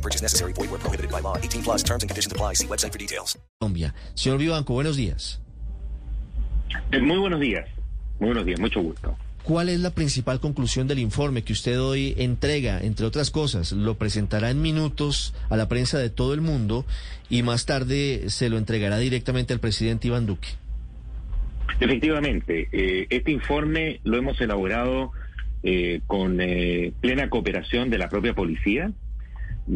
No purchase necessary. Void where prohibited by law. 18 plus terms and conditions apply. See website for details. Colombia. Señor Vivanco, buenos días. Eh, Muy buenos días. Muy buenos días. Mucho gusto. ¿Cuál es la principal conclusión del informe que usted hoy entrega, entre otras cosas? Lo presentará en minutos a la prensa de todo el mundo y más tarde se lo entregará directamente al presidente Iván Duque. Efectivamente, eh, este informe lo hemos elaborado eh, con eh, plena cooperación de la propia policía,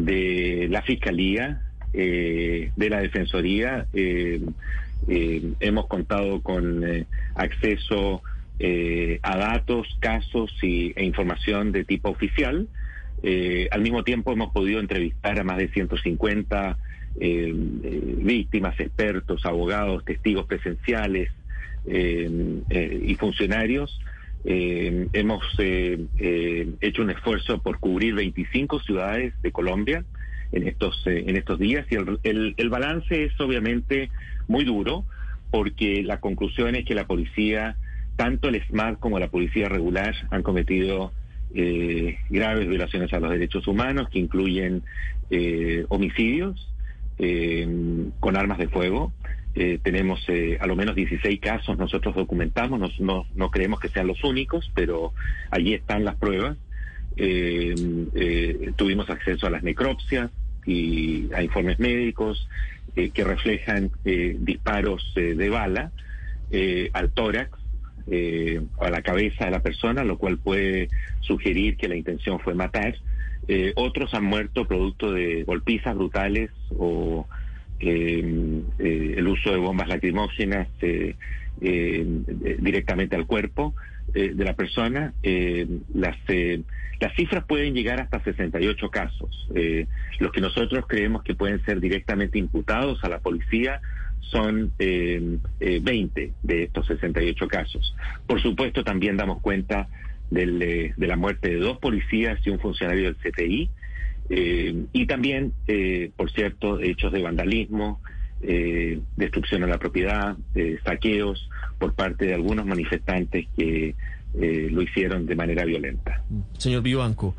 de la fiscalía, eh, de la defensoría. eh, eh, hemos contado con eh, acceso eh, a datos, casos y, e información de tipo oficial. Al mismo tiempo hemos podido entrevistar a más de 150 eh, eh, víctimas, expertos, abogados, testigos presenciales y funcionarios. Eh, hemos eh, eh, hecho un esfuerzo por cubrir 25 ciudades de Colombia en estos eh, en estos días y el, el- el balance es obviamente muy duro porque la conclusión es que la policía, tanto el SMART como la policía regular, han cometido eh, graves violaciones a los derechos humanos que incluyen homicidios con armas de fuego. Eh, tenemos eh, a lo menos 16 casos, nosotros documentamos, nos- no, no creemos que sean los únicos, pero allí están las pruebas. Eh, eh, tuvimos acceso a las necropsias y a informes médicos eh, que reflejan eh, disparos de bala al tórax, a la cabeza de la persona, lo cual puede sugerir que la intención fue matar. Otros han muerto producto de golpizas brutales o el uso de bombas lacrimógenas eh, eh, eh, directamente al cuerpo eh, de la persona. Eh, las, eh, las cifras pueden llegar hasta 68 casos. Eh, los que nosotros creemos que pueden ser directamente imputados a la policía son eh, eh, 20 de estos 68 casos. Por supuesto, también damos cuenta del, eh, de la muerte de dos policías y un funcionario del CTI. Eh, y también, eh, por cierto, hechos de vandalismo, eh, destrucción a la propiedad, eh, saqueos por parte de algunos manifestantes que lo hicieron de manera violenta. Señor Vivanco,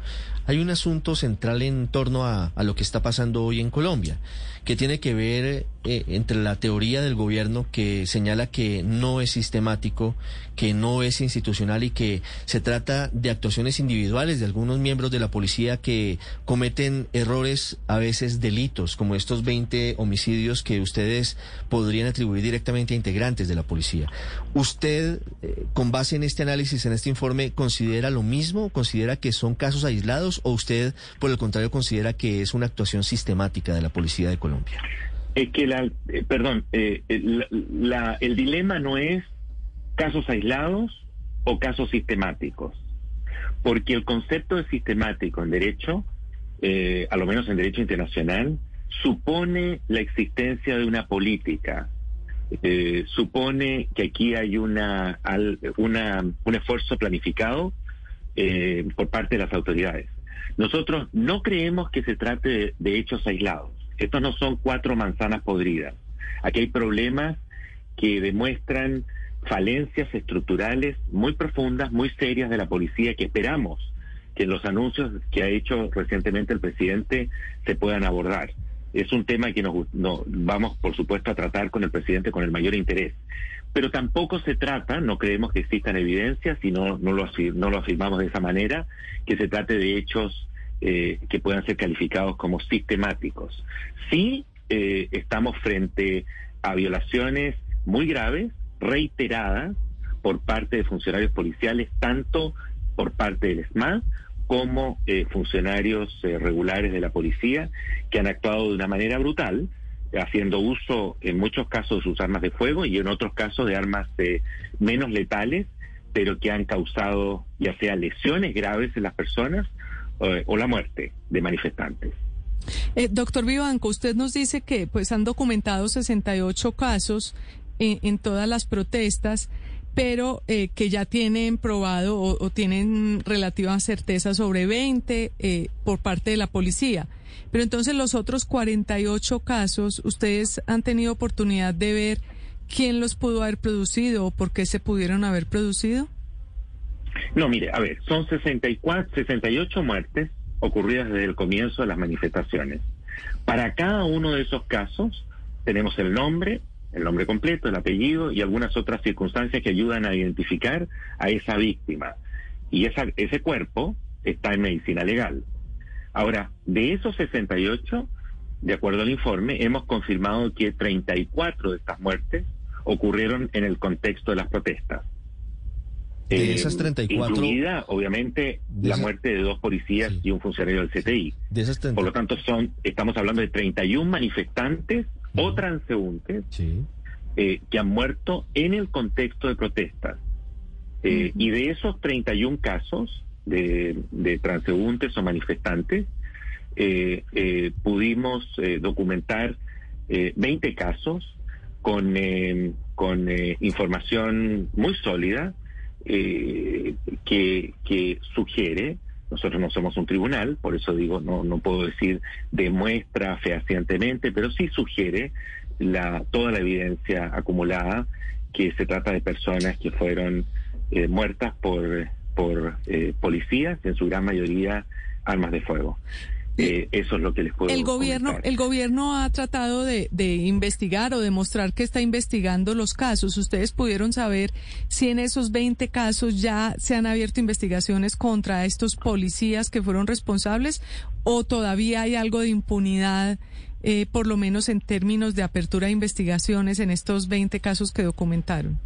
hay un asunto central en torno a, lo que está pasando hoy en Colombia, que tiene que ver eh, entre la teoría del gobierno que señala que no es sistemático, que no es institucional y que se trata de actuaciones individuales de algunos miembros de la policía que cometen errores, a veces delitos, como estos 20 homicidios que ustedes podrían atribuir directamente a integrantes de la policía. ¿Usted, eh, con base en este análisis, en este informe, considera lo mismo? ¿Considera que son casos aislados o usted, por el contrario, considera que es una actuación sistemática de la policía de Colombia? Es que la, eh, perdón, eh, el, la- el dilema no es casos aislados o casos sistemáticos, porque el concepto de sistemático en derecho, eh, a lo menos en derecho internacional, supone la existencia de una política, eh, supone que aquí hay una, una un esfuerzo planificado eh, por parte de las autoridades. Nosotros no creemos que se trate de, hechos aislados. Estos no son cuatro manzanas podridas. Aquí hay problemas que demuestran falencias estructurales muy profundas, muy serias de la policía que esperamos que los anuncios que ha hecho recientemente el presidente se puedan abordar. Es un tema que nos, no, vamos, por supuesto, a tratar con el presidente con el mayor interés. Pero tampoco se trata, no creemos que existan evidencias, y no, no lo afirmamos de esa manera, que se trate de hechos eh, que puedan ser calificados como sistemáticos. Sí eh, estamos frente a violaciones muy graves, reiteradas, por parte de funcionarios policiales, tanto por parte del SMAD como eh, funcionarios eh, regulares de la policía, que han actuado de una manera brutal, haciendo uso en muchos casos de sus armas de fuego y en otros casos de armas eh, menos letales, pero que han causado ya sea lesiones graves en las personas eh, o la muerte de manifestantes. Eh, doctor Vivanco, usted nos dice que pues han documentado 68 casos en, en todas las protestas, pero eh, que ya tienen probado o, tienen relativa certeza sobre 20 eh, por parte de la policía. Pero entonces los otros 48 casos, ¿ustedes han tenido oportunidad de ver quién los pudo haber producido o por qué se pudieron haber producido? No, mire, a ver, son 64, 68 muertes ocurridas desde el comienzo de las manifestaciones. Para cada uno de esos casos tenemos el nombre, el nombre completo, el apellido y algunas otras circunstancias que ayudan a identificar a esa víctima. Y esa, ese cuerpo está en medicina legal. Ahora, de esos 68, de acuerdo al informe, hemos confirmado que 34 de estas muertes ocurrieron en el contexto de las protestas. De esas 34. Incluida, obviamente, la esa- muerte de dos policías Sí. y un funcionario del CTI. De esas 30 Por lo tanto, son, estamos hablando de 31 manifestantes o transeúntes Sí. eh, que han muerto en el contexto de protestas. Eh. Y de esos 31 casos de, de transeúntes o manifestantes, eh, eh, pudimos eh, documentar eh, 20 casos con, eh, con eh, información muy sólida eh, que, que sugiere, nosotros no somos un tribunal, por eso digo, no, no puedo decir demuestra fehacientemente, pero sí sugiere la, toda la evidencia acumulada que se trata de personas que fueron eh, muertas por, por eh, policías, en su gran mayoría armas de fuego. Eh, eso es lo que les puedo El gobierno, comentar. el gobierno ha tratado de, de investigar o demostrar que está investigando los casos. ¿Ustedes pudieron saber si en esos 20 casos ya se han abierto investigaciones contra estos policías que fueron responsables o todavía hay algo de impunidad, eh, por lo menos en términos de apertura de investigaciones en estos 20 casos que documentaron?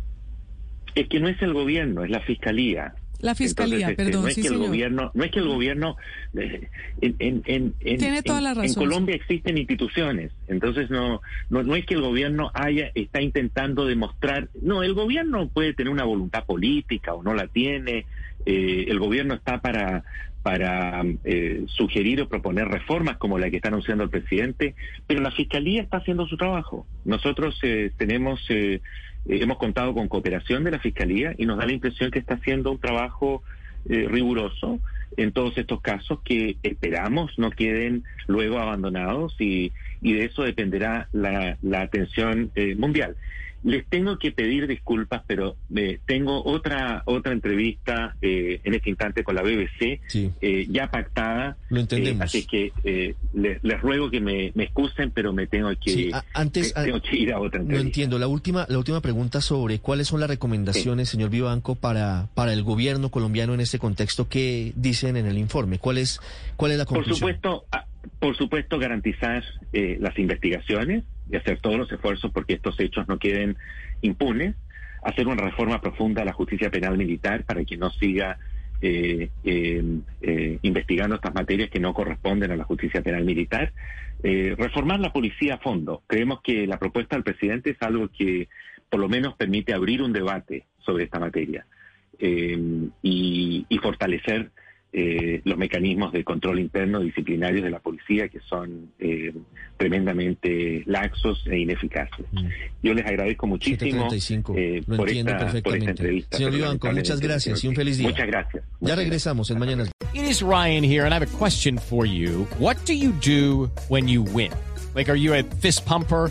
Es que no es el gobierno, es la fiscalía. La fiscalía, Entonces, este, perdón, no es sí, que el señor. gobierno, no es que el gobierno eh, en, en, en, en- Tiene toda en- la en razón, Colombia existen instituciones, entonces no, no no es que el gobierno haya está intentando demostrar, no, el gobierno puede tener una voluntad política o no la tiene, eh, el gobierno está para para eh, sugerir o proponer reformas como la que está anunciando el presidente, pero la fiscalía está haciendo su trabajo. Nosotros eh, tenemos eh, hemos contado con cooperación de la Fiscalía y nos da la impresión que está haciendo un trabajo eh, riguroso en todos estos casos que esperamos no queden luego abandonados y, y de eso dependerá la, la atención eh, mundial. Les tengo que pedir disculpas, pero eh, tengo otra otra entrevista eh, en este instante con la BBC Sí. eh, ya pactada. Lo eh, entendemos. así que eh, les, les ruego que me, me excusen, pero me tengo que, Sí, a- antes, te- tengo que ir a otra No entrevista. entiendo. La última, la última pregunta sobre cuáles son las recomendaciones, señor Vivanco, para, para el gobierno colombiano en este contexto que dicen en el informe. ¿Cuál es, cuál es la Por conclusión? supuesto, ah, por supuesto garantizar eh, las investigaciones y hacer todos los esfuerzos porque estos hechos no queden impunes, hacer una reforma profunda a la justicia penal militar para que no siga eh, eh, eh, investigando estas materias que no corresponden a la justicia penal militar, eh, reformar la policía a fondo. Creemos que la propuesta del presidente es algo que por lo menos permite abrir un debate sobre esta materia eh, y, y fortalecer eh, los mecanismos de control interno disciplinarios de la policía que son eh, tremendamente laxos e ineficaces. Mm. Yo les agradezco muchísimo 735, eh, lo por, entiendo esta, por esta perfectamente. entrevista. Señor Vivanco, muchas gracias y un feliz día. Muchas gracias. Ya Muchas regresamos en gracias. Mañanas It is Ryan here, and I have a question for you. What do you do when you win? Like, are you a fist pumper?